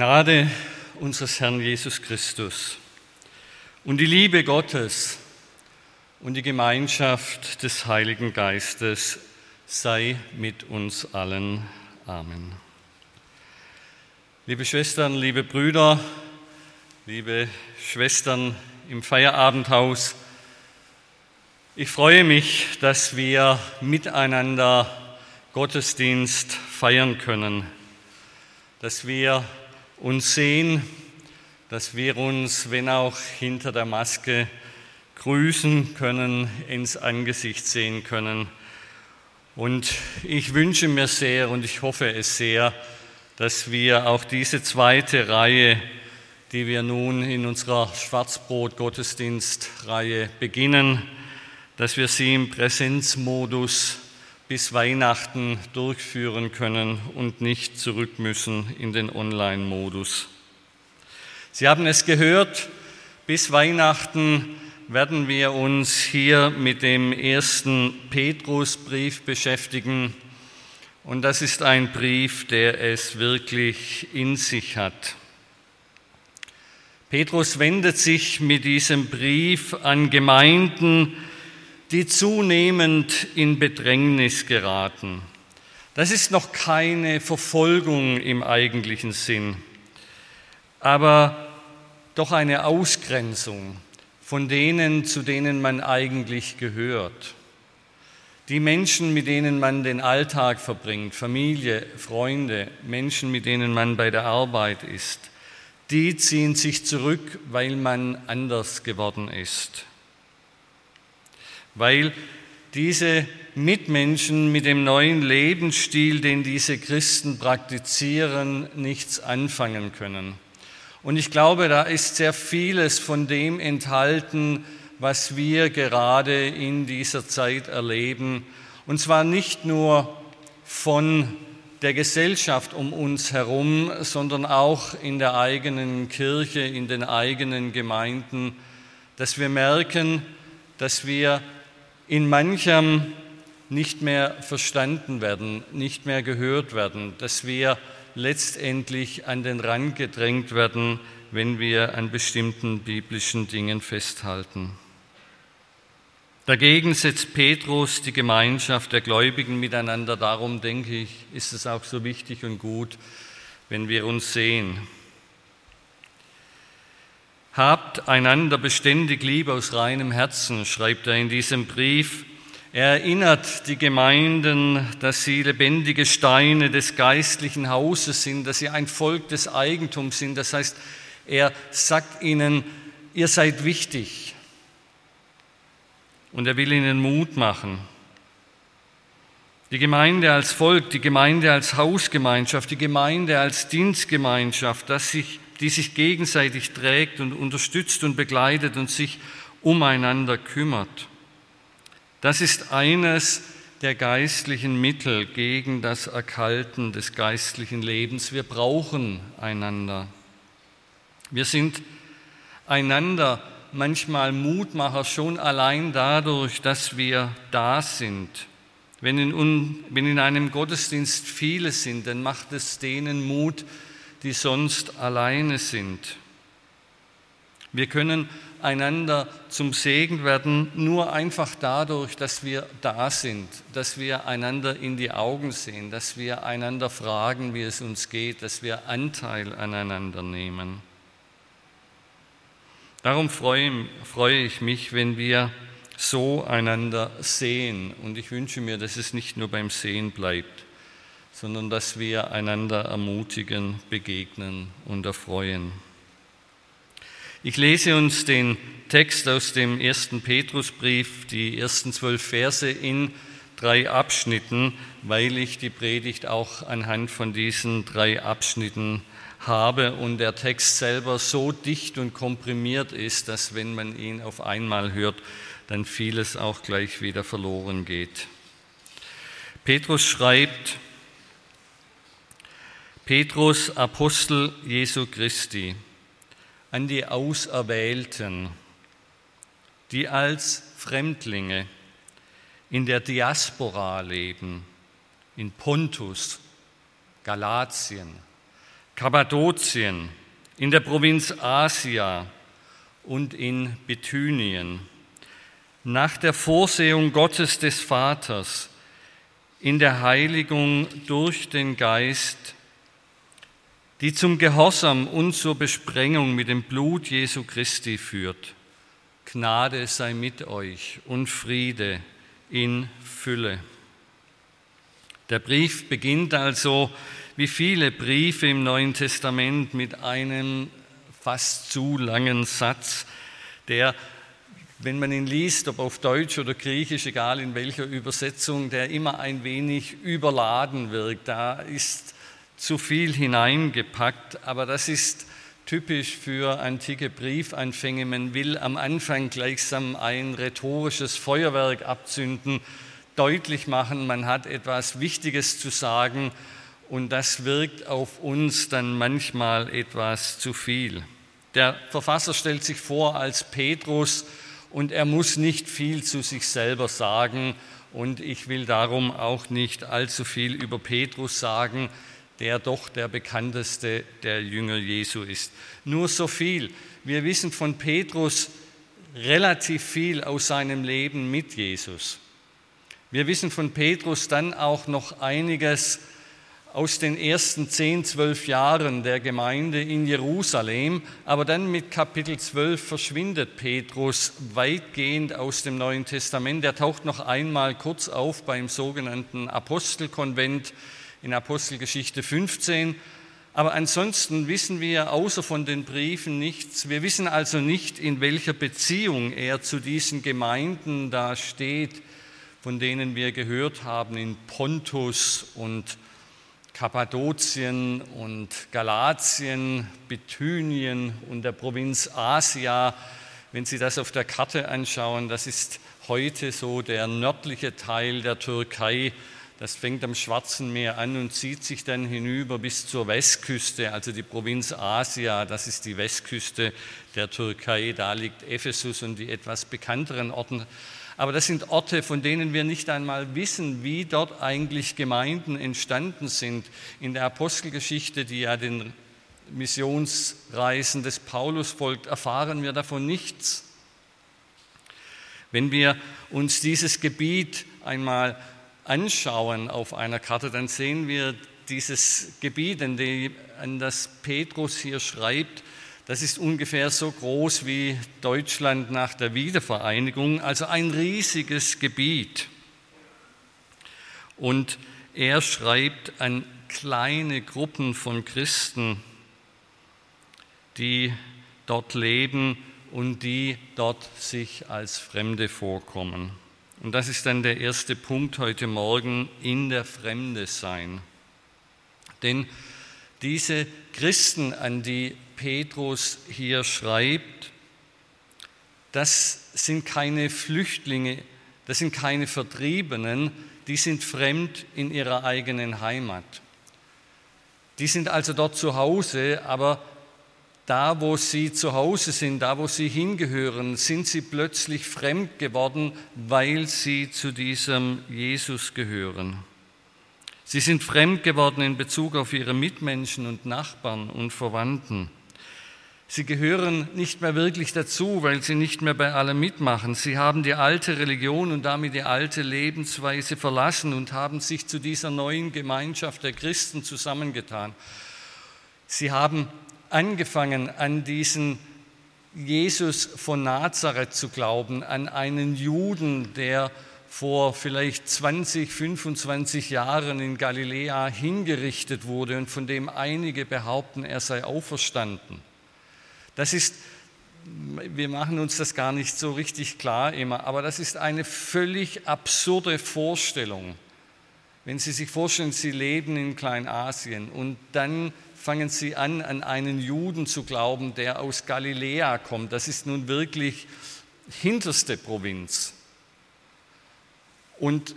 Gnade unseres Herrn Jesus Christus und die Liebe Gottes und die Gemeinschaft des Heiligen Geistes sei mit uns allen. Amen. Liebe Schwestern, liebe Brüder, liebe Schwestern im Feierabendhaus, ich freue mich, dass wir miteinander Gottesdienst feiern können, dass wir uns sehen, dass wir uns, wenn auch hinter der Maske, grüßen können, ins Angesicht sehen können. Und ich wünsche mir sehr und ich hoffe es sehr, dass wir auch diese zweite Reihe, die wir nun in unserer Schwarzbrot-Gottesdienstreihe beginnen, dass wir sie im Präsenzmodus bis Weihnachten durchführen können und nicht zurück müssen in den Online-Modus. Sie haben es gehört, bis Weihnachten werden wir uns hier mit dem ersten Petrusbrief beschäftigen. Und das ist ein Brief, der es wirklich in sich hat. Petrus wendet sich mit diesem Brief an Gemeinden, die zunehmend in Bedrängnis geraten. Das ist noch keine Verfolgung im eigentlichen Sinn, aber doch eine Ausgrenzung von denen, zu denen man eigentlich gehört. Die Menschen, mit denen man den Alltag verbringt, Familie, Freunde, Menschen, mit denen man bei der Arbeit ist, die ziehen sich zurück, weil man anders geworden ist weil diese Mitmenschen mit dem neuen Lebensstil, den diese Christen praktizieren, nichts anfangen können. Und ich glaube, da ist sehr vieles von dem enthalten, was wir gerade in dieser Zeit erleben. Und zwar nicht nur von der Gesellschaft um uns herum, sondern auch in der eigenen Kirche, in den eigenen Gemeinden, dass wir merken, dass wir in manchem nicht mehr verstanden werden, nicht mehr gehört werden, dass wir letztendlich an den Rand gedrängt werden, wenn wir an bestimmten biblischen Dingen festhalten. Dagegen setzt Petrus die Gemeinschaft der Gläubigen miteinander. Darum denke ich, ist es auch so wichtig und gut, wenn wir uns sehen. Habt einander beständig lieb aus reinem Herzen, schreibt er in diesem Brief. Er erinnert die Gemeinden, dass sie lebendige Steine des geistlichen Hauses sind, dass sie ein Volk des Eigentums sind. Das heißt, er sagt ihnen, ihr seid wichtig. Und er will ihnen Mut machen. Die Gemeinde als Volk, die Gemeinde als Hausgemeinschaft, die Gemeinde als Dienstgemeinschaft, dass sich die sich gegenseitig trägt und unterstützt und begleitet und sich umeinander kümmert. Das ist eines der geistlichen Mittel gegen das Erkalten des geistlichen Lebens. Wir brauchen einander. Wir sind einander manchmal Mutmacher schon allein dadurch, dass wir da sind. Wenn in, wenn in einem Gottesdienst viele sind, dann macht es denen Mut, die sonst alleine sind. Wir können einander zum Segen werden, nur einfach dadurch, dass wir da sind, dass wir einander in die Augen sehen, dass wir einander fragen, wie es uns geht, dass wir Anteil aneinander nehmen. Darum freue, freue ich mich, wenn wir so einander sehen. Und ich wünsche mir, dass es nicht nur beim Sehen bleibt, sondern dass wir einander ermutigen, begegnen und erfreuen. Ich lese uns den Text aus dem ersten Petrusbrief, die ersten zwölf Verse in drei Abschnitten, weil ich die Predigt auch anhand von diesen drei Abschnitten habe und der Text selber so dicht und komprimiert ist, dass wenn man ihn auf einmal hört, dann vieles auch gleich wieder verloren geht. Petrus schreibt, Petrus, Apostel Jesu Christi, an die Auserwählten, die als Fremdlinge in der Diaspora leben, in Pontus, Galatien, Kappadokien, in der Provinz Asia und in Bithynien, nach der Vorsehung Gottes des Vaters, in der Heiligung durch den Geist, die zum Gehorsam und zur Besprengung mit dem Blut Jesu Christi führt. Gnade sei mit euch und Friede in Fülle. Der Brief beginnt also wie viele Briefe im Neuen Testament mit einem fast zu langen Satz, der, wenn man ihn liest, ob auf Deutsch oder Griechisch, egal in welcher Übersetzung, der immer ein wenig überladen wirkt. Da ist zu viel hineingepackt, aber das ist typisch für antike Briefanfänge. Man will am Anfang gleichsam ein rhetorisches Feuerwerk abzünden, deutlich machen, man hat etwas Wichtiges zu sagen und das wirkt auf uns dann manchmal etwas zu viel. Der Verfasser stellt sich vor als Petrus und er muss nicht viel zu sich selber sagen und ich will darum auch nicht allzu viel über Petrus sagen der doch der bekannteste der Jünger Jesu ist. Nur so viel. Wir wissen von Petrus relativ viel aus seinem Leben mit Jesus. Wir wissen von Petrus dann auch noch einiges aus den ersten zehn, zwölf Jahren der Gemeinde in Jerusalem, aber dann mit Kapitel 12 verschwindet Petrus weitgehend aus dem Neuen Testament. Er taucht noch einmal kurz auf beim sogenannten Apostelkonvent in Apostelgeschichte 15. Aber ansonsten wissen wir außer von den Briefen nichts. Wir wissen also nicht, in welcher Beziehung er zu diesen Gemeinden da steht, von denen wir gehört haben in Pontus und Kappadokien und Galatien, Bithynien und der Provinz Asia. Wenn Sie das auf der Karte anschauen, das ist heute so der nördliche Teil der Türkei das fängt am Schwarzen Meer an und zieht sich dann hinüber bis zur Westküste, also die Provinz Asia, das ist die Westküste der Türkei, da liegt Ephesus und die etwas bekannteren Orte. Aber das sind Orte, von denen wir nicht einmal wissen, wie dort eigentlich Gemeinden entstanden sind. In der Apostelgeschichte, die ja den Missionsreisen des Paulus folgt, erfahren wir davon nichts. Wenn wir uns dieses Gebiet einmal anschauen auf einer Karte, dann sehen wir dieses Gebiet, an das Petrus hier schreibt, das ist ungefähr so groß wie Deutschland nach der Wiedervereinigung, also ein riesiges Gebiet. Und er schreibt an kleine Gruppen von Christen, die dort leben und die dort sich als Fremde vorkommen. Und das ist dann der erste Punkt heute Morgen, in der Fremde sein. Denn diese Christen, an die Petrus hier schreibt, das sind keine Flüchtlinge, das sind keine Vertriebenen, die sind fremd in ihrer eigenen Heimat. Die sind also dort zu Hause, aber da, wo sie zu Hause sind, da, wo sie hingehören, sind sie plötzlich fremd geworden, weil sie zu diesem Jesus gehören. Sie sind fremd geworden in Bezug auf ihre Mitmenschen und Nachbarn und Verwandten. Sie gehören nicht mehr wirklich dazu, weil sie nicht mehr bei allem mitmachen. Sie haben die alte Religion und damit die alte Lebensweise verlassen und haben sich zu dieser neuen Gemeinschaft der Christen zusammengetan. Sie haben angefangen an diesen Jesus von Nazareth zu glauben, an einen Juden, der vor vielleicht 20, 25 Jahren in Galiläa hingerichtet wurde und von dem einige behaupten, er sei auferstanden. Das ist wir machen uns das gar nicht so richtig klar immer, aber das ist eine völlig absurde Vorstellung. Wenn Sie sich vorstellen, Sie leben in Kleinasien und dann fangen Sie an, an einen Juden zu glauben, der aus Galiläa kommt. Das ist nun wirklich hinterste Provinz. Und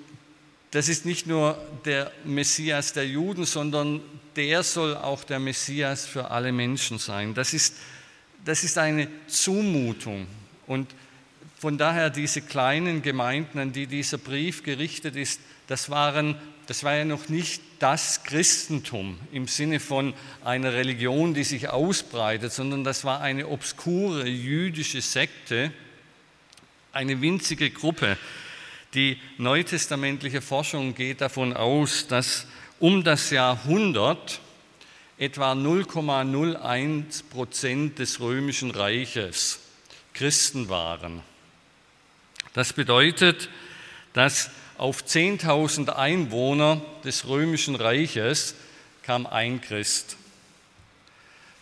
das ist nicht nur der Messias der Juden, sondern der soll auch der Messias für alle Menschen sein. Das ist, das ist eine Zumutung. Und von daher diese kleinen Gemeinden, an die dieser Brief gerichtet ist, das, waren, das war ja noch nicht das Christentum im Sinne von einer Religion, die sich ausbreitet, sondern das war eine obskure jüdische Sekte, eine winzige Gruppe, die neutestamentliche Forschung geht davon aus, dass um das Jahrhundert etwa 0,01 Prozent des römischen Reiches Christen waren. Das bedeutet, dass auf 10.000 Einwohner des römischen Reiches kam ein Christ.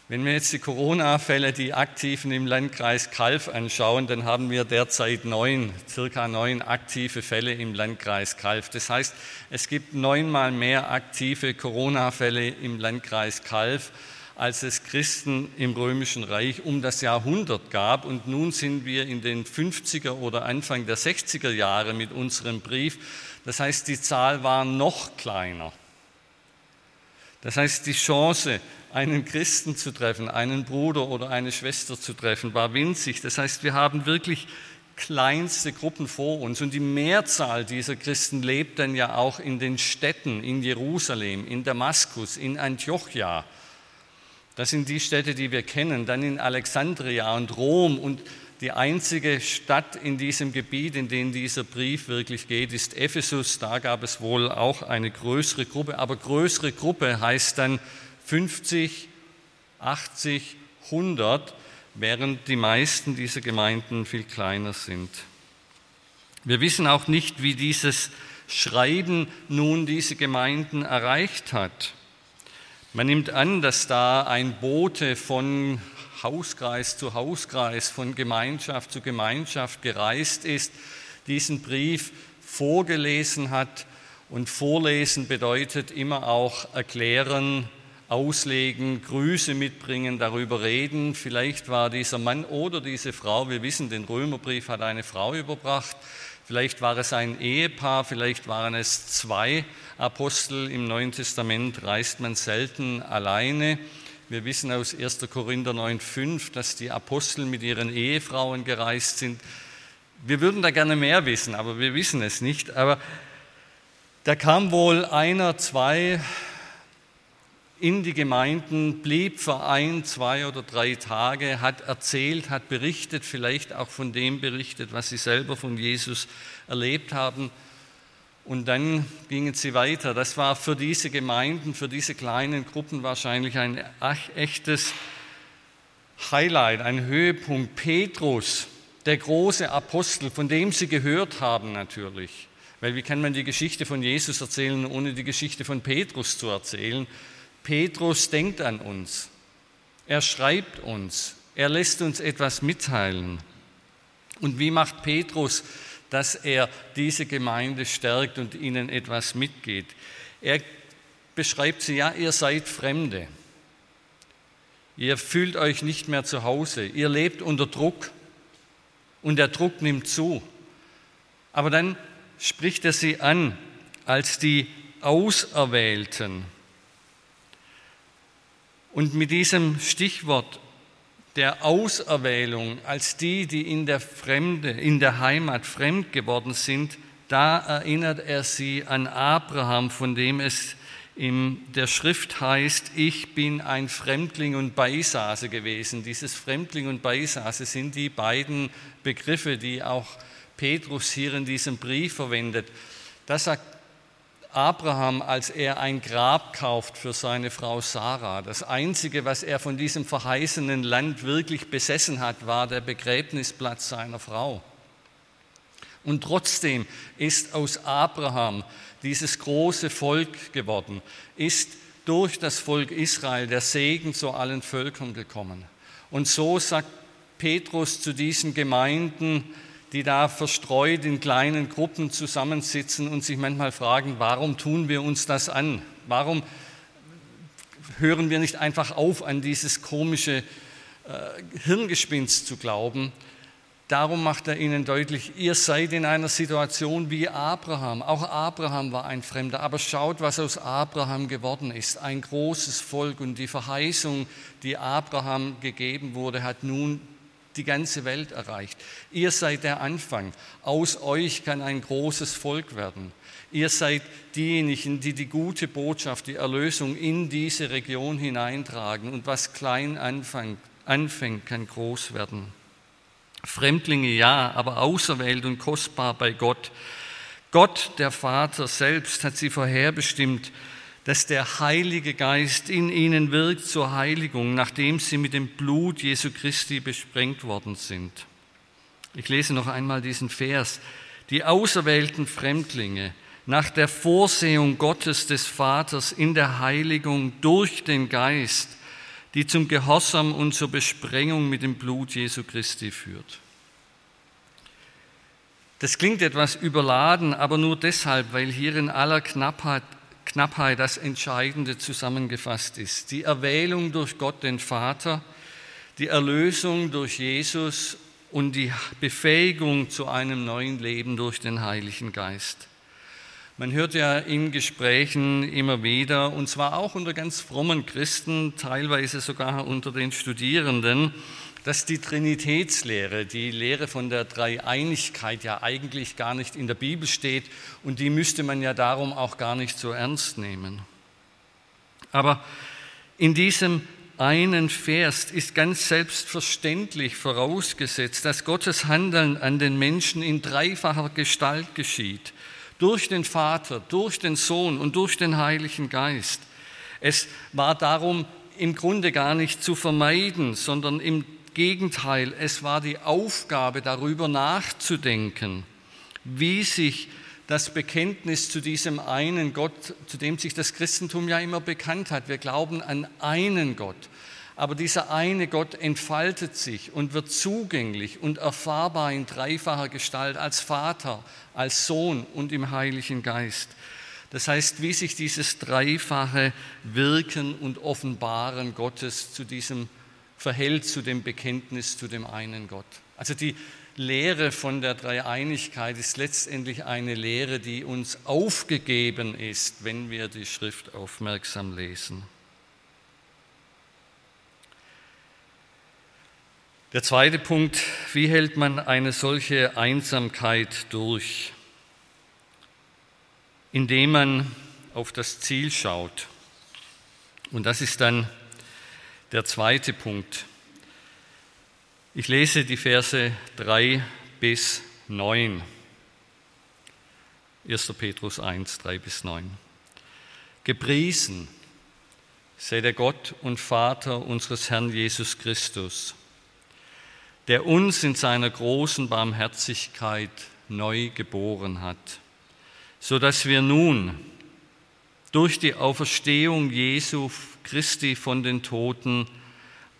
Wenn wir jetzt die Corona-Fälle, die aktiven im Landkreis Kalf anschauen, dann haben wir derzeit neun, circa neun aktive Fälle im Landkreis Kalf. Das heißt, es gibt neunmal mehr aktive Corona-Fälle im Landkreis Kalf, als es Christen im Römischen Reich um das Jahrhundert gab. Und nun sind wir in den 50er oder Anfang der 60er Jahre mit unserem Brief. Das heißt, die Zahl war noch kleiner. Das heißt, die Chance, einen Christen zu treffen, einen Bruder oder eine Schwester zu treffen, war winzig. Das heißt, wir haben wirklich kleinste Gruppen vor uns. Und die Mehrzahl dieser Christen lebt dann ja auch in den Städten, in Jerusalem, in Damaskus, in Antiochia. Das sind die Städte, die wir kennen. Dann in Alexandria und Rom. Und die einzige Stadt in diesem Gebiet, in dem dieser Brief wirklich geht, ist Ephesus. Da gab es wohl auch eine größere Gruppe. Aber größere Gruppe heißt dann 50, 80, 100, während die meisten dieser Gemeinden viel kleiner sind. Wir wissen auch nicht, wie dieses Schreiben nun diese Gemeinden erreicht hat. Man nimmt an, dass da ein Bote von Hauskreis zu Hauskreis, von Gemeinschaft zu Gemeinschaft gereist ist, diesen Brief vorgelesen hat. Und vorlesen bedeutet immer auch erklären, auslegen, Grüße mitbringen, darüber reden. Vielleicht war dieser Mann oder diese Frau, wir wissen, den Römerbrief hat eine Frau überbracht, vielleicht war es ein Ehepaar, vielleicht waren es zwei Apostel. Im Neuen Testament reist man selten alleine. Wir wissen aus 1. Korinther 9,5, dass die Apostel mit ihren Ehefrauen gereist sind. Wir würden da gerne mehr wissen, aber wir wissen es nicht. Aber da kam wohl einer, zwei, in die Gemeinden, blieb für ein, zwei oder drei Tage, hat erzählt, hat berichtet, vielleicht auch von dem berichtet, was sie selber von Jesus erlebt haben. Und dann gingen sie weiter. Das war für diese Gemeinden, für diese kleinen Gruppen wahrscheinlich ein echtes Highlight, ein Höhepunkt. Petrus, der große Apostel, von dem sie gehört haben natürlich. Weil wie kann man die Geschichte von Jesus erzählen, ohne die Geschichte von Petrus zu erzählen? Petrus denkt an uns. Er schreibt uns. Er lässt uns etwas mitteilen. Und wie macht Petrus, dass er diese Gemeinde stärkt und ihnen etwas mitgeht? Er beschreibt sie, ja, ihr seid Fremde. Ihr fühlt euch nicht mehr zu Hause. Ihr lebt unter Druck und der Druck nimmt zu. Aber dann spricht er sie an als die Auserwählten. Und mit diesem Stichwort der Auserwählung als die, die in der Fremde, in der Heimat fremd geworden sind, da erinnert er sie an Abraham, von dem es in der Schrift heißt, ich bin ein Fremdling und Beisase gewesen. Dieses Fremdling und Beisase sind die beiden Begriffe, die auch Petrus hier in diesem Brief verwendet. Das sagt Abraham, als er ein Grab kauft für seine Frau Sarah. Das Einzige, was er von diesem verheißenen Land wirklich besessen hat, war der Begräbnisplatz seiner Frau. Und trotzdem ist aus Abraham dieses große Volk geworden, ist durch das Volk Israel der Segen zu allen Völkern gekommen. Und so sagt Petrus zu diesen Gemeinden, die da verstreut in kleinen Gruppen zusammensitzen und sich manchmal fragen, warum tun wir uns das an? Warum hören wir nicht einfach auf, an dieses komische äh, Hirngespinst zu glauben? Darum macht er ihnen deutlich, ihr seid in einer Situation wie Abraham. Auch Abraham war ein Fremder, aber schaut, was aus Abraham geworden ist. Ein großes Volk und die Verheißung, die Abraham gegeben wurde, hat nun die ganze Welt erreicht. Ihr seid der Anfang. Aus euch kann ein großes Volk werden. Ihr seid diejenigen, die die gute Botschaft, die Erlösung in diese Region hineintragen. Und was klein anfängt, kann groß werden. Fremdlinge ja, aber auserwählt und kostbar bei Gott. Gott, der Vater selbst, hat sie vorherbestimmt, dass der Heilige Geist in ihnen wirkt zur Heiligung, nachdem sie mit dem Blut Jesu Christi besprengt worden sind. Ich lese noch einmal diesen Vers. Die auserwählten Fremdlinge, nach der Vorsehung Gottes des Vaters in der Heiligung durch den Geist, die zum Gehorsam und zur Besprengung mit dem Blut Jesu Christi führt. Das klingt etwas überladen, aber nur deshalb, weil hier in aller Knappheit, Knappheit das Entscheidende zusammengefasst ist. Die Erwählung durch Gott den Vater, die Erlösung durch Jesus und die Befähigung zu einem neuen Leben durch den Heiligen Geist. Man hört ja in Gesprächen immer wieder, und zwar auch unter ganz frommen Christen, teilweise sogar unter den Studierenden, dass die Trinitätslehre, die Lehre von der Dreieinigkeit ja eigentlich gar nicht in der Bibel steht und die müsste man ja darum auch gar nicht so ernst nehmen. Aber in diesem einen Vers ist ganz selbstverständlich vorausgesetzt, dass Gottes Handeln an den Menschen in dreifacher Gestalt geschieht durch den Vater, durch den Sohn und durch den Heiligen Geist. Es war darum im Grunde gar nicht zu vermeiden, sondern im Gegenteil, es war die Aufgabe darüber nachzudenken, wie sich das Bekenntnis zu diesem einen Gott, zu dem sich das Christentum ja immer bekannt hat. Wir glauben an einen Gott. Aber dieser eine Gott entfaltet sich und wird zugänglich und erfahrbar in dreifacher Gestalt als Vater, als Sohn und im Heiligen Geist. Das heißt, wie sich dieses dreifache Wirken und Offenbaren Gottes zu diesem verhält, zu dem Bekenntnis zu dem einen Gott. Also die Lehre von der Dreieinigkeit ist letztendlich eine Lehre, die uns aufgegeben ist, wenn wir die Schrift aufmerksam lesen. Der zweite Punkt, wie hält man eine solche Einsamkeit durch? Indem man auf das Ziel schaut. Und das ist dann der zweite Punkt. Ich lese die Verse 3 bis 9. 1. Petrus 1, 3 bis 9. Gepriesen sei der Gott und Vater unseres Herrn Jesus Christus der uns in seiner großen Barmherzigkeit neu geboren hat, so dass wir nun durch die Auferstehung Jesu Christi von den Toten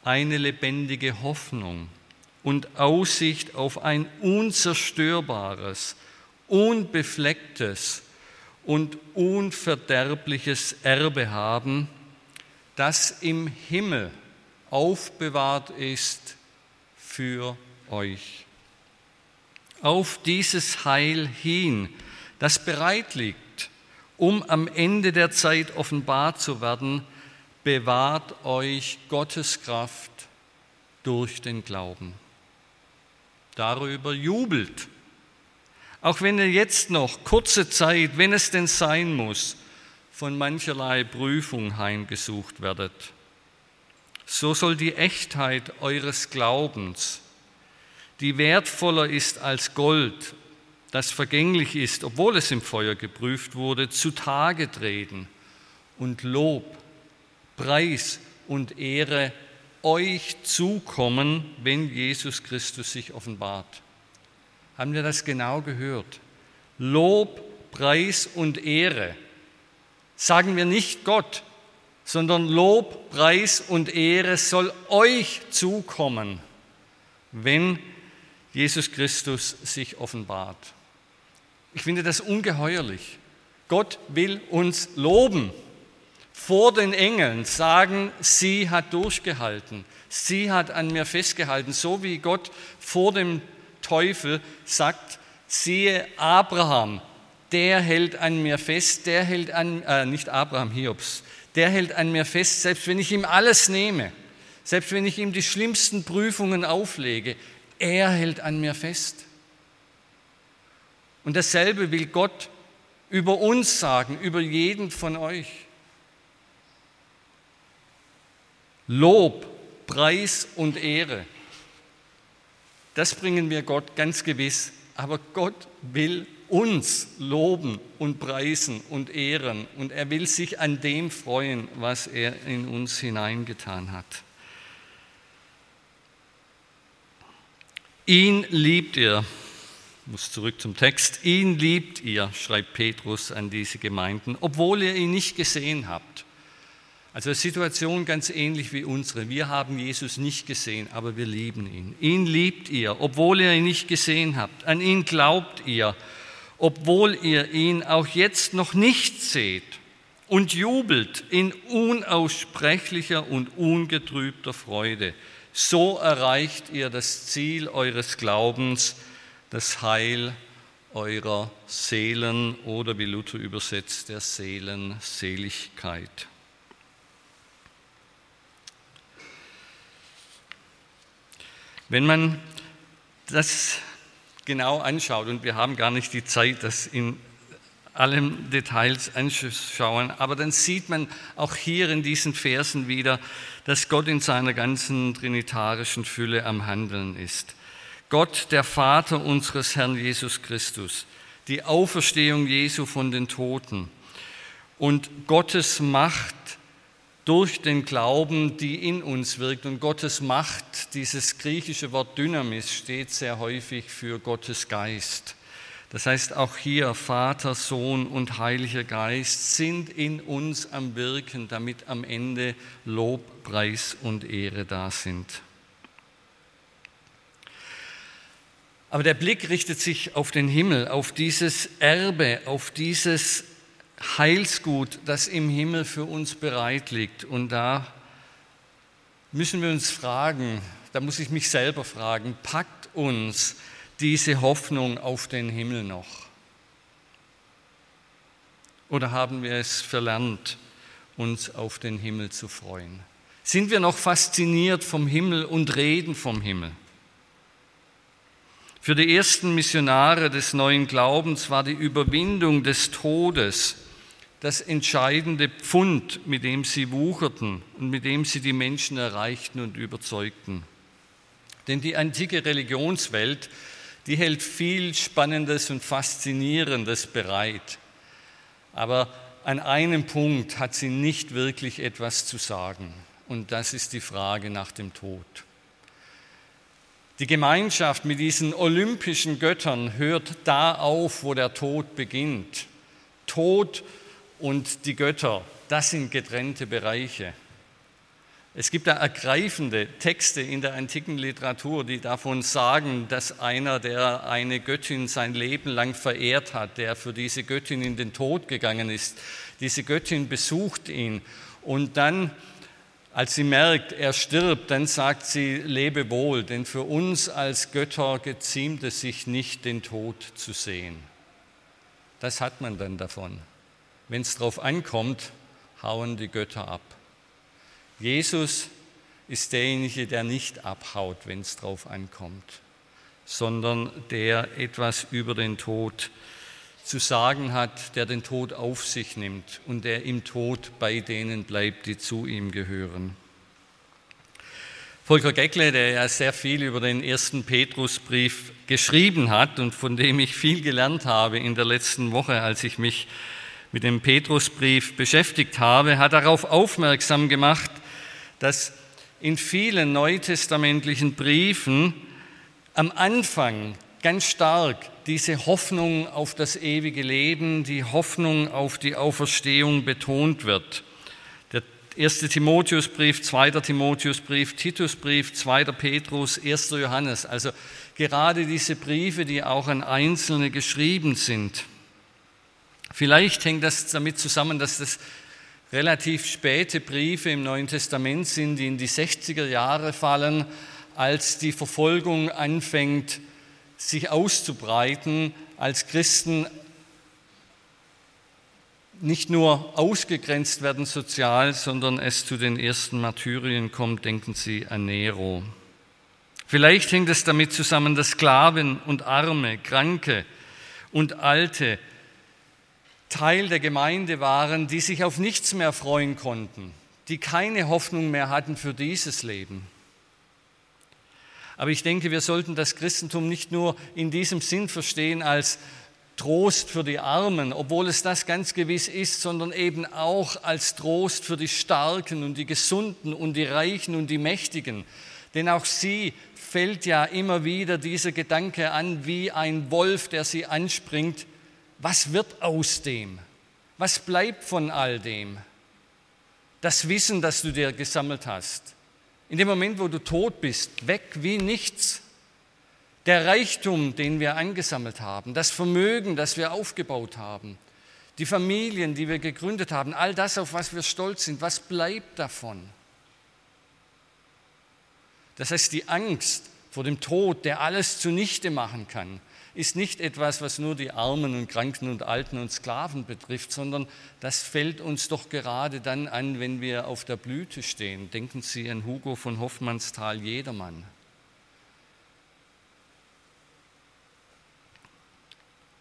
eine lebendige Hoffnung und Aussicht auf ein unzerstörbares, unbeflecktes und unverderbliches Erbe haben, das im Himmel aufbewahrt ist für euch. Auf dieses Heil hin, das bereit liegt, um am Ende der Zeit offenbar zu werden, bewahrt euch Gottes Kraft durch den Glauben. Darüber jubelt. Auch wenn ihr jetzt noch kurze Zeit, wenn es denn sein muss, von mancherlei Prüfung heimgesucht werdet so soll die Echtheit eures Glaubens, die wertvoller ist als Gold, das vergänglich ist, obwohl es im Feuer geprüft wurde, zutage treten und Lob, Preis und Ehre euch zukommen, wenn Jesus Christus sich offenbart. Haben wir das genau gehört? Lob, Preis und Ehre. Sagen wir nicht Gott, sondern Lob, Preis und Ehre soll euch zukommen, wenn Jesus Christus sich offenbart. Ich finde das ungeheuerlich. Gott will uns loben. Vor den Engeln sagen, sie hat durchgehalten, sie hat an mir festgehalten, so wie Gott vor dem Teufel sagt, siehe Abraham, der hält an mir fest, der hält an, äh, nicht Abraham, Hiobs, der hält an mir fest, selbst wenn ich ihm alles nehme, selbst wenn ich ihm die schlimmsten Prüfungen auflege, er hält an mir fest. Und dasselbe will Gott über uns sagen, über jeden von euch. Lob, Preis und Ehre, das bringen wir Gott ganz gewiss. Aber Gott will uns loben und preisen und ehren und er will sich an dem freuen, was er in uns hineingetan hat. Ihn liebt ihr, muss zurück zum Text, ihn liebt ihr, schreibt Petrus an diese Gemeinden, obwohl ihr ihn nicht gesehen habt. Also eine Situation ganz ähnlich wie unsere. Wir haben Jesus nicht gesehen, aber wir lieben ihn. Ihn liebt ihr, obwohl ihr ihn nicht gesehen habt. An ihn glaubt ihr, obwohl ihr ihn auch jetzt noch nicht seht und jubelt in unaussprechlicher und ungetrübter Freude. So erreicht ihr das Ziel eures Glaubens, das Heil eurer Seelen oder wie Luther übersetzt, der Seelenseligkeit. Wenn man das genau anschaut, und wir haben gar nicht die Zeit, das in allen Details anzuschauen, aber dann sieht man auch hier in diesen Versen wieder, dass Gott in seiner ganzen trinitarischen Fülle am Handeln ist. Gott, der Vater unseres Herrn Jesus Christus, die Auferstehung Jesu von den Toten und Gottes Macht durch den Glauben, die in uns wirkt. Und Gottes Macht, dieses griechische Wort Dynamis, steht sehr häufig für Gottes Geist. Das heißt, auch hier Vater, Sohn und Heiliger Geist sind in uns am Wirken, damit am Ende Lob, Preis und Ehre da sind. Aber der Blick richtet sich auf den Himmel, auf dieses Erbe, auf dieses Heilsgut, das im Himmel für uns bereit liegt. Und da müssen wir uns fragen, da muss ich mich selber fragen, packt uns diese Hoffnung auf den Himmel noch? Oder haben wir es verlernt, uns auf den Himmel zu freuen? Sind wir noch fasziniert vom Himmel und reden vom Himmel? Für die ersten Missionare des neuen Glaubens war die Überwindung des Todes das entscheidende Pfund, mit dem sie wucherten und mit dem sie die Menschen erreichten und überzeugten. Denn die antike Religionswelt, die hält viel Spannendes und Faszinierendes bereit. Aber an einem Punkt hat sie nicht wirklich etwas zu sagen. Und das ist die Frage nach dem Tod. Die Gemeinschaft mit diesen olympischen Göttern hört da auf, wo der Tod beginnt. Tod und die Götter, das sind getrennte Bereiche. Es gibt da ergreifende Texte in der antiken Literatur, die davon sagen, dass einer, der eine Göttin sein Leben lang verehrt hat, der für diese Göttin in den Tod gegangen ist, diese Göttin besucht ihn und dann, als sie merkt, er stirbt, dann sagt sie, lebe wohl, denn für uns als Götter geziemt es sich nicht, den Tod zu sehen. Das hat man dann davon. Wenn es darauf ankommt, hauen die Götter ab. Jesus ist derjenige, der nicht abhaut, wenn es darauf ankommt, sondern der etwas über den Tod zu sagen hat, der den Tod auf sich nimmt und der im Tod bei denen bleibt, die zu ihm gehören. Volker Geckle, der ja sehr viel über den ersten Petrusbrief geschrieben hat und von dem ich viel gelernt habe in der letzten Woche, als ich mich mit dem Petrusbrief beschäftigt habe, hat darauf aufmerksam gemacht, dass in vielen neutestamentlichen Briefen am Anfang ganz stark diese Hoffnung auf das ewige Leben, die Hoffnung auf die Auferstehung betont wird. Der 1. Timotheusbrief, 2. Timotheusbrief, Titusbrief, 2. Petrus, 1. Johannes. Also gerade diese Briefe, die auch an Einzelne geschrieben sind. Vielleicht hängt das damit zusammen, dass das relativ späte Briefe im Neuen Testament sind, die in die 60er Jahre fallen, als die Verfolgung anfängt, sich auszubreiten, als Christen nicht nur ausgegrenzt werden sozial, sondern es zu den ersten Martyrien kommt, denken Sie an Nero. Vielleicht hängt es damit zusammen, dass Sklaven und Arme, Kranke und Alte Teil der Gemeinde waren, die sich auf nichts mehr freuen konnten, die keine Hoffnung mehr hatten für dieses Leben. Aber ich denke, wir sollten das Christentum nicht nur in diesem Sinn verstehen als Trost für die Armen, obwohl es das ganz gewiss ist, sondern eben auch als Trost für die Starken und die Gesunden und die Reichen und die Mächtigen. Denn auch sie fällt ja immer wieder dieser Gedanke an, wie ein Wolf, der sie anspringt. Was wird aus dem? Was bleibt von all dem? Das Wissen, das du dir gesammelt hast. In dem Moment, wo du tot bist, weg wie nichts. Der Reichtum, den wir angesammelt haben, das Vermögen, das wir aufgebaut haben, die Familien, die wir gegründet haben, all das, auf was wir stolz sind, was bleibt davon? Das heißt, die Angst vor dem Tod, der alles zunichte machen kann, ist nicht etwas, was nur die Armen und Kranken und Alten und Sklaven betrifft, sondern das fällt uns doch gerade dann an, wenn wir auf der Blüte stehen. Denken Sie an Hugo von Hoffmannsthal, jedermann.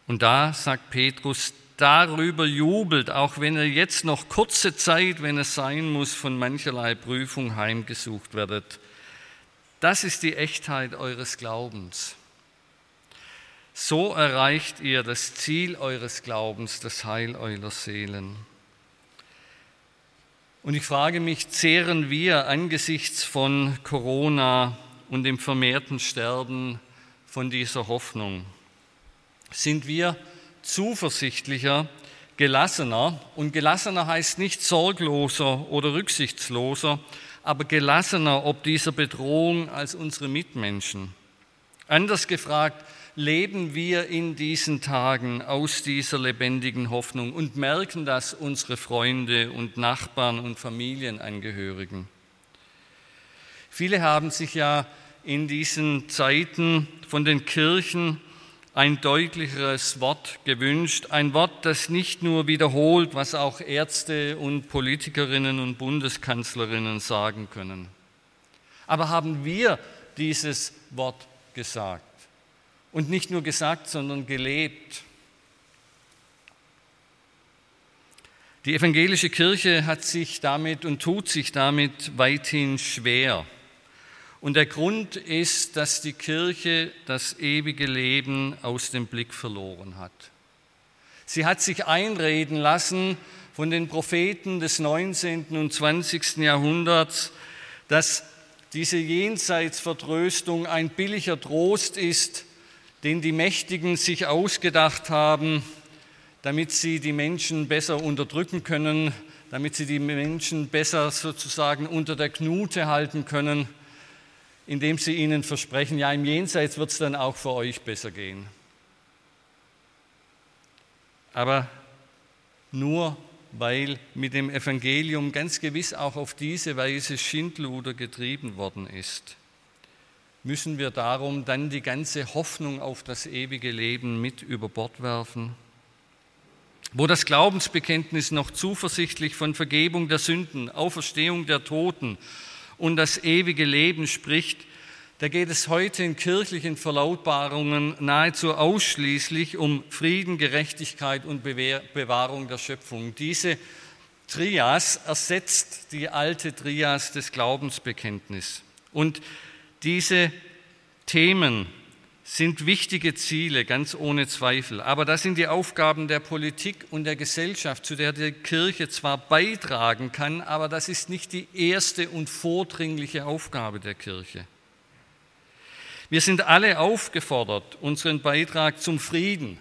Und da sagt Petrus, darüber jubelt, auch wenn ihr jetzt noch kurze Zeit, wenn es sein muss, von mancherlei Prüfung heimgesucht werdet. Das ist die Echtheit eures Glaubens. So erreicht ihr das Ziel eures Glaubens, das Heil eurer Seelen. Und ich frage mich, zehren wir angesichts von Corona und dem vermehrten Sterben von dieser Hoffnung? sind wir zuversichtlicher, gelassener. Und gelassener heißt nicht sorgloser oder rücksichtsloser, aber gelassener ob dieser Bedrohung als unsere Mitmenschen. Anders gefragt, leben wir in diesen Tagen aus dieser lebendigen Hoffnung und merken das unsere Freunde und Nachbarn und Familienangehörigen. Viele haben sich ja in diesen Zeiten von den Kirchen ein deutlicheres Wort gewünscht, ein Wort, das nicht nur wiederholt, was auch Ärzte und Politikerinnen und Bundeskanzlerinnen sagen können. Aber haben wir dieses Wort gesagt? Und nicht nur gesagt, sondern gelebt. Die evangelische Kirche hat sich damit und tut sich damit weithin schwer. Und der Grund ist, dass die Kirche das ewige Leben aus dem Blick verloren hat. Sie hat sich einreden lassen von den Propheten des 19. und 20. Jahrhunderts, dass diese Jenseitsvertröstung ein billiger Trost ist, den die Mächtigen sich ausgedacht haben, damit sie die Menschen besser unterdrücken können, damit sie die Menschen besser sozusagen unter der Knute halten können indem sie ihnen versprechen, ja, im Jenseits wird es dann auch für euch besser gehen. Aber nur weil mit dem Evangelium ganz gewiss auch auf diese Weise Schindluder getrieben worden ist, müssen wir darum dann die ganze Hoffnung auf das ewige Leben mit über Bord werfen? Wo das Glaubensbekenntnis noch zuversichtlich von Vergebung der Sünden, Auferstehung der Toten und das ewige Leben spricht, da geht es heute in kirchlichen Verlautbarungen nahezu ausschließlich um Frieden, Gerechtigkeit und Bewahrung der Schöpfung. Diese Trias ersetzt die alte Trias des Glaubensbekenntnisses. Und diese Themen sind wichtige Ziele, ganz ohne Zweifel. Aber das sind die Aufgaben der Politik und der Gesellschaft, zu der die Kirche zwar beitragen kann, aber das ist nicht die erste und vordringliche Aufgabe der Kirche. Wir sind alle aufgefordert, unseren Beitrag zum Frieden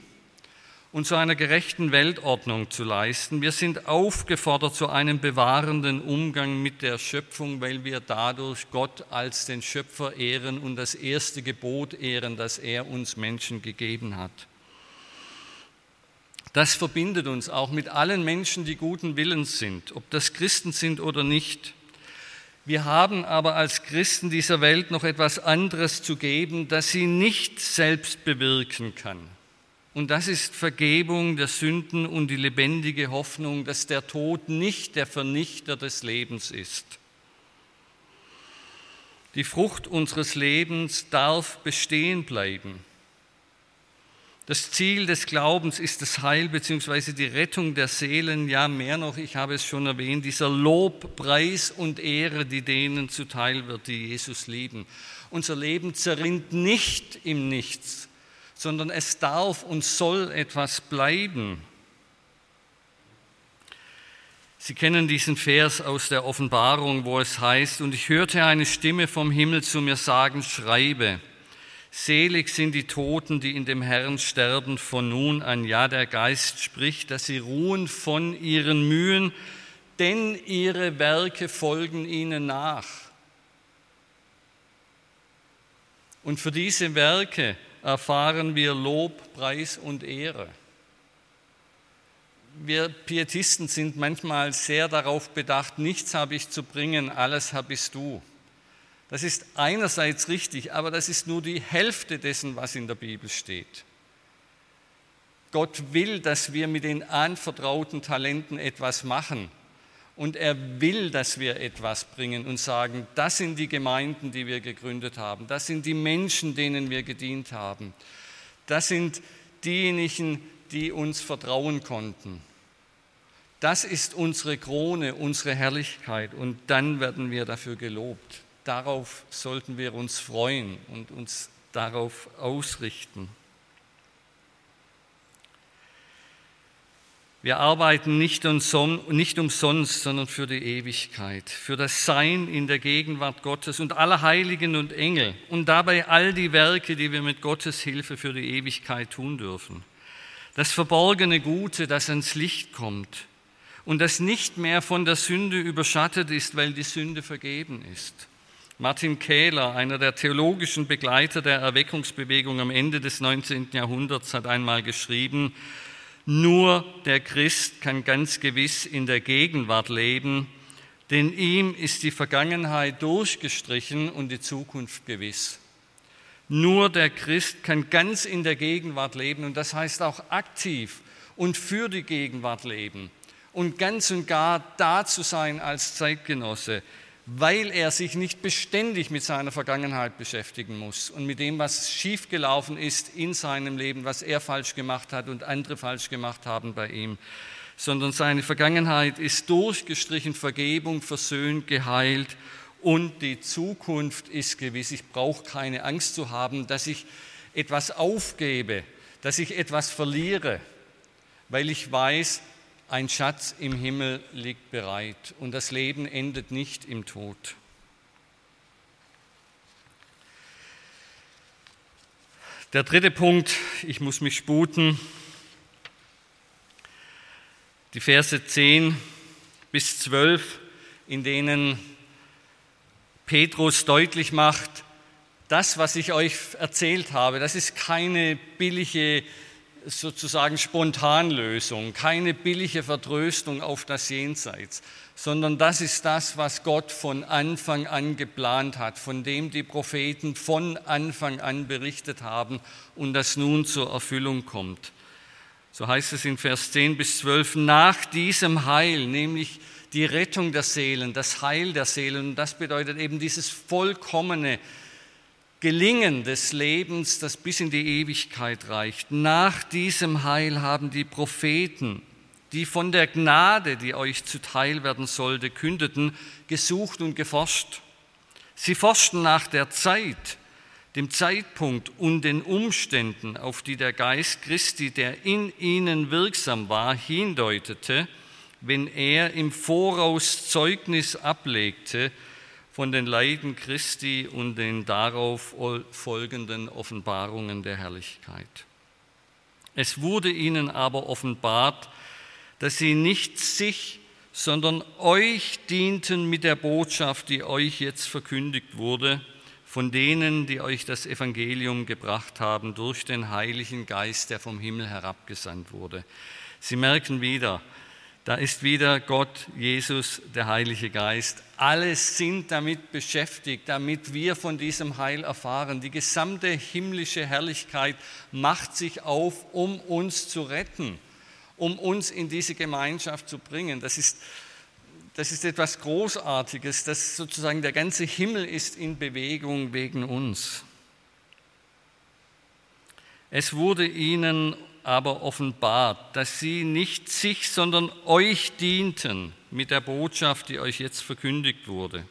und zu einer gerechten Weltordnung zu leisten. Wir sind aufgefordert zu einem bewahrenden Umgang mit der Schöpfung, weil wir dadurch Gott als den Schöpfer ehren und das erste Gebot ehren, das er uns Menschen gegeben hat. Das verbindet uns auch mit allen Menschen, die guten Willens sind, ob das Christen sind oder nicht. Wir haben aber als Christen dieser Welt noch etwas anderes zu geben, das sie nicht selbst bewirken kann. Und das ist Vergebung der Sünden und die lebendige Hoffnung, dass der Tod nicht der Vernichter des Lebens ist. Die Frucht unseres Lebens darf bestehen bleiben. Das Ziel des Glaubens ist das Heil bzw. die Rettung der Seelen. Ja, mehr noch, ich habe es schon erwähnt, dieser Lob, Preis und Ehre, die denen zuteil wird, die Jesus lieben. Unser Leben zerrinnt nicht im Nichts, sondern es darf und soll etwas bleiben. Sie kennen diesen Vers aus der Offenbarung, wo es heißt, und ich hörte eine Stimme vom Himmel zu mir sagen, schreibe, selig sind die Toten, die in dem Herrn sterben von nun an. Ja, der Geist spricht, dass sie ruhen von ihren Mühen, denn ihre Werke folgen ihnen nach. Und für diese Werke erfahren wir Lob, Preis und Ehre. Wir Pietisten sind manchmal sehr darauf bedacht, nichts habe ich zu bringen, alles habest du. Das ist einerseits richtig, aber das ist nur die Hälfte dessen, was in der Bibel steht. Gott will, dass wir mit den anvertrauten Talenten etwas machen. Und er will, dass wir etwas bringen und sagen, das sind die Gemeinden, die wir gegründet haben, das sind die Menschen, denen wir gedient haben, das sind diejenigen, die uns vertrauen konnten. Das ist unsere Krone, unsere Herrlichkeit und dann werden wir dafür gelobt. Darauf sollten wir uns freuen und uns darauf ausrichten. Wir arbeiten nicht umsonst, sondern für die Ewigkeit, für das Sein in der Gegenwart Gottes und aller Heiligen und Engel und dabei all die Werke, die wir mit Gottes Hilfe für die Ewigkeit tun dürfen. Das verborgene Gute, das ans Licht kommt und das nicht mehr von der Sünde überschattet ist, weil die Sünde vergeben ist. Martin Kähler, einer der theologischen Begleiter der Erweckungsbewegung am Ende des 19. Jahrhunderts, hat einmal geschrieben, nur der Christ kann ganz gewiss in der Gegenwart leben, denn ihm ist die Vergangenheit durchgestrichen und die Zukunft gewiss. Nur der Christ kann ganz in der Gegenwart leben und das heißt auch aktiv und für die Gegenwart leben und ganz und gar da zu sein als Zeitgenosse, weil er sich nicht beständig mit seiner Vergangenheit beschäftigen muss und mit dem, was schiefgelaufen ist in seinem Leben, was er falsch gemacht hat und andere falsch gemacht haben bei ihm, sondern seine Vergangenheit ist durchgestrichen, Vergebung, versöhnt, geheilt und die Zukunft ist gewiss. Ich brauche keine Angst zu haben, dass ich etwas aufgebe, dass ich etwas verliere, weil ich weiß, ein Schatz im Himmel liegt bereit und das Leben endet nicht im Tod. Der dritte Punkt, ich muss mich sputen, die Verse 10 bis 12, in denen Petrus deutlich macht, das, was ich euch erzählt habe, das ist keine billige sozusagen Spontanlösung, keine billige Vertröstung auf das Jenseits, sondern das ist das, was Gott von Anfang an geplant hat, von dem die Propheten von Anfang an berichtet haben und das nun zur Erfüllung kommt. So heißt es in Vers 10 bis 12, nach diesem Heil, nämlich die Rettung der Seelen, das Heil der Seelen, und das bedeutet eben dieses vollkommene Gelingen des Lebens, das bis in die Ewigkeit reicht. Nach diesem Heil haben die Propheten, die von der Gnade, die euch zuteil werden sollte, kündeten, gesucht und geforscht. Sie forschten nach der Zeit, dem Zeitpunkt und den Umständen, auf die der Geist Christi, der in ihnen wirksam war, hindeutete, wenn er im Voraus Zeugnis ablegte von den Leiden Christi und den darauf folgenden Offenbarungen der Herrlichkeit. Es wurde ihnen aber offenbart, dass sie nicht sich, sondern euch dienten mit der Botschaft, die euch jetzt verkündigt wurde, von denen, die euch das Evangelium gebracht haben durch den Heiligen Geist, der vom Himmel herabgesandt wurde. Sie merken wieder, da ist wieder Gott, Jesus, der Heilige Geist. Alle sind damit beschäftigt, damit wir von diesem Heil erfahren. Die gesamte himmlische Herrlichkeit macht sich auf, um uns zu retten, um uns in diese Gemeinschaft zu bringen. Das ist, das ist etwas Großartiges, dass sozusagen der ganze Himmel ist in Bewegung wegen uns. Es wurde ihnen aber offenbart, dass sie nicht sich, sondern euch dienten mit der Botschaft, die euch jetzt verkündigt wurde.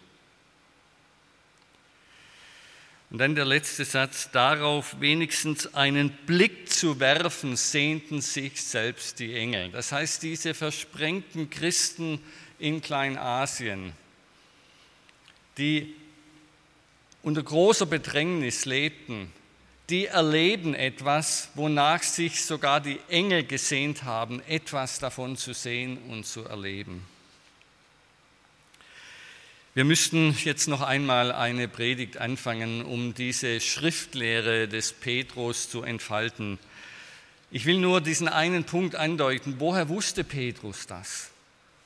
Und dann der letzte Satz, darauf wenigstens einen Blick zu werfen, sehnten sich selbst die Engel. Das heißt, diese versprengten Christen in Kleinasien, die unter großer Bedrängnis lebten, die erleben etwas, wonach sich sogar die Engel gesehnt haben, etwas davon zu sehen und zu erleben. Wir müssten jetzt noch einmal eine Predigt anfangen, um diese Schriftlehre des Petrus zu entfalten. Ich will nur diesen einen Punkt andeuten. Woher wusste Petrus das?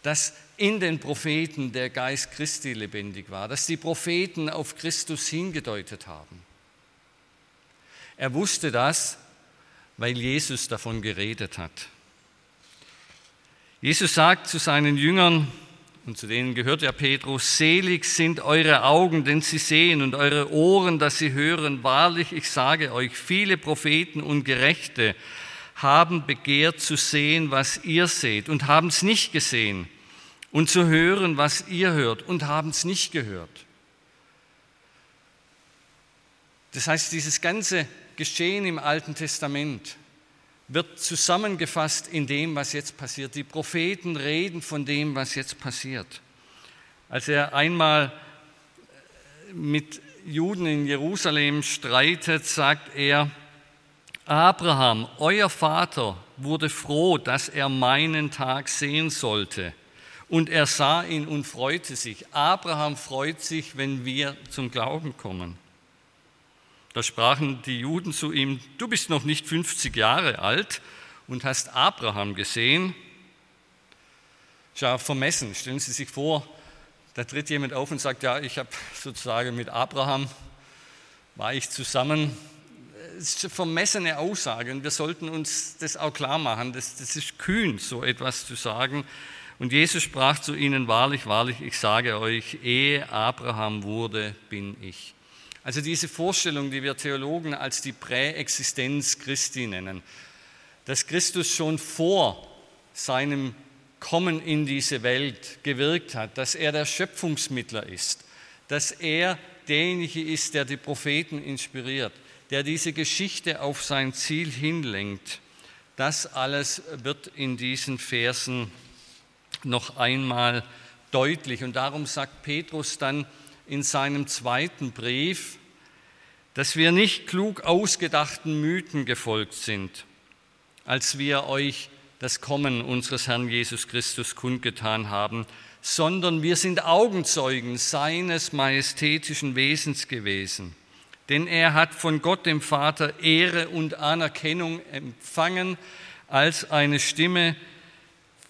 Dass in den Propheten der Geist Christi lebendig war, dass die Propheten auf Christus hingedeutet haben. Er wusste das, weil Jesus davon geredet hat. Jesus sagt zu seinen Jüngern, und zu denen gehört ja Petrus, selig sind eure Augen, denn sie sehen, und eure Ohren, dass sie hören. Wahrlich, ich sage euch, viele Propheten und Gerechte haben begehrt zu sehen, was ihr seht, und haben es nicht gesehen, und zu hören, was ihr hört, und haben es nicht gehört. Das heißt, dieses ganze Geschehen im Alten Testament wird zusammengefasst in dem, was jetzt passiert. Die Propheten reden von dem, was jetzt passiert. Als er einmal mit Juden in Jerusalem streitet, sagt er, Abraham, euer Vater, wurde froh, dass er meinen Tag sehen sollte. Und er sah ihn und freute sich. Abraham freut sich, wenn wir zum Glauben kommen. Da sprachen die Juden zu ihm, du bist noch nicht 50 Jahre alt und hast Abraham gesehen. Schau, vermessen. Stellen Sie sich vor, da tritt jemand auf und sagt, ja, ich habe sozusagen mit Abraham, war ich zusammen. Das ist eine vermessene Aussage und wir sollten uns das auch klar machen. Das, das ist kühn, so etwas zu sagen. Und Jesus sprach zu ihnen, wahrlich, wahrlich, ich sage euch, ehe Abraham wurde, bin ich. Also diese Vorstellung, die wir Theologen als die Präexistenz Christi nennen, dass Christus schon vor seinem Kommen in diese Welt gewirkt hat, dass er der Schöpfungsmittler ist, dass er derjenige ist, der die Propheten inspiriert, der diese Geschichte auf sein Ziel hinlenkt. Das alles wird in diesen Versen noch einmal deutlich. Und darum sagt Petrus dann, in seinem zweiten Brief, dass wir nicht klug ausgedachten Mythen gefolgt sind, als wir euch das Kommen unseres Herrn Jesus Christus kundgetan haben, sondern wir sind Augenzeugen seines majestätischen Wesens gewesen. Denn er hat von Gott dem Vater Ehre und Anerkennung empfangen als eine Stimme,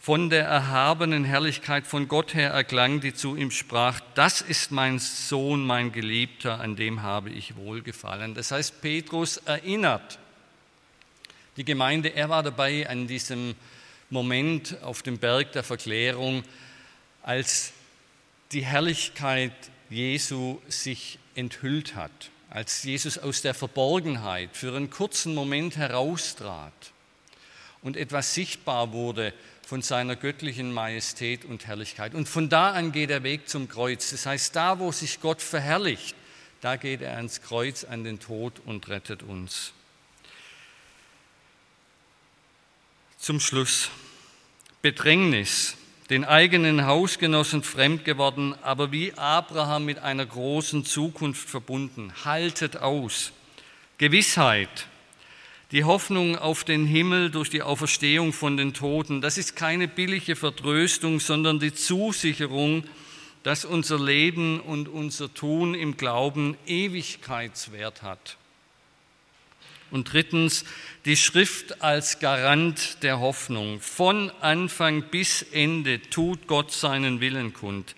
von der erhabenen Herrlichkeit von Gott her erklang, die zu ihm sprach, das ist mein Sohn, mein Geliebter, an dem habe ich wohlgefallen. Das heißt, Petrus erinnert die Gemeinde, er war dabei an diesem Moment auf dem Berg der Verklärung, als die Herrlichkeit Jesu sich enthüllt hat, als Jesus aus der Verborgenheit für einen kurzen Moment heraustrat und etwas sichtbar wurde, von seiner göttlichen Majestät und Herrlichkeit. Und von da an geht der Weg zum Kreuz. Das heißt, da, wo sich Gott verherrlicht, da geht er ans Kreuz, an den Tod und rettet uns. Zum Schluss. Bedrängnis, den eigenen Hausgenossen fremd geworden, aber wie Abraham mit einer großen Zukunft verbunden. Haltet aus. Gewissheit, Die Hoffnung auf den Himmel durch die Auferstehung von den Toten, das ist keine billige Vertröstung, sondern die Zusicherung, dass unser Leben und unser Tun im Glauben Ewigkeitswert hat. Und drittens, die Schrift als Garant der Hoffnung. Von Anfang bis Ende tut Gott seinen Willen kund,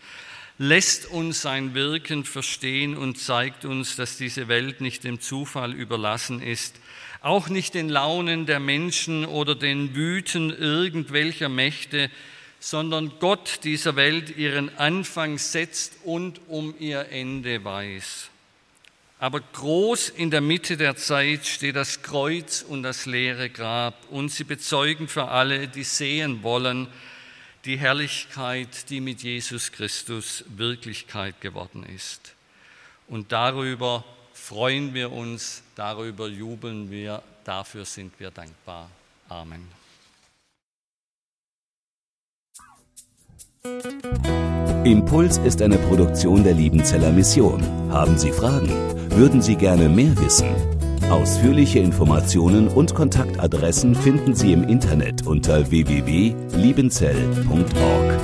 lässt uns sein Wirken verstehen und zeigt uns, dass diese Welt nicht dem Zufall überlassen ist, auch nicht den Launen der Menschen oder den Wüten irgendwelcher Mächte, sondern Gott dieser Welt ihren Anfang setzt und um ihr Ende weiß. Aber groß in der Mitte der Zeit steht das Kreuz und das leere Grab und sie bezeugen für alle, die sehen wollen, die Herrlichkeit, die mit Jesus Christus Wirklichkeit geworden ist. Und darüber freuen wir uns, darüber jubeln wir, dafür sind wir dankbar. Amen. Impuls ist eine Produktion der Liebenzeller Mission. Haben Sie Fragen? Würden Sie gerne mehr wissen? Ausführliche Informationen und Kontaktadressen finden Sie im Internet unter www.liebenzell.org.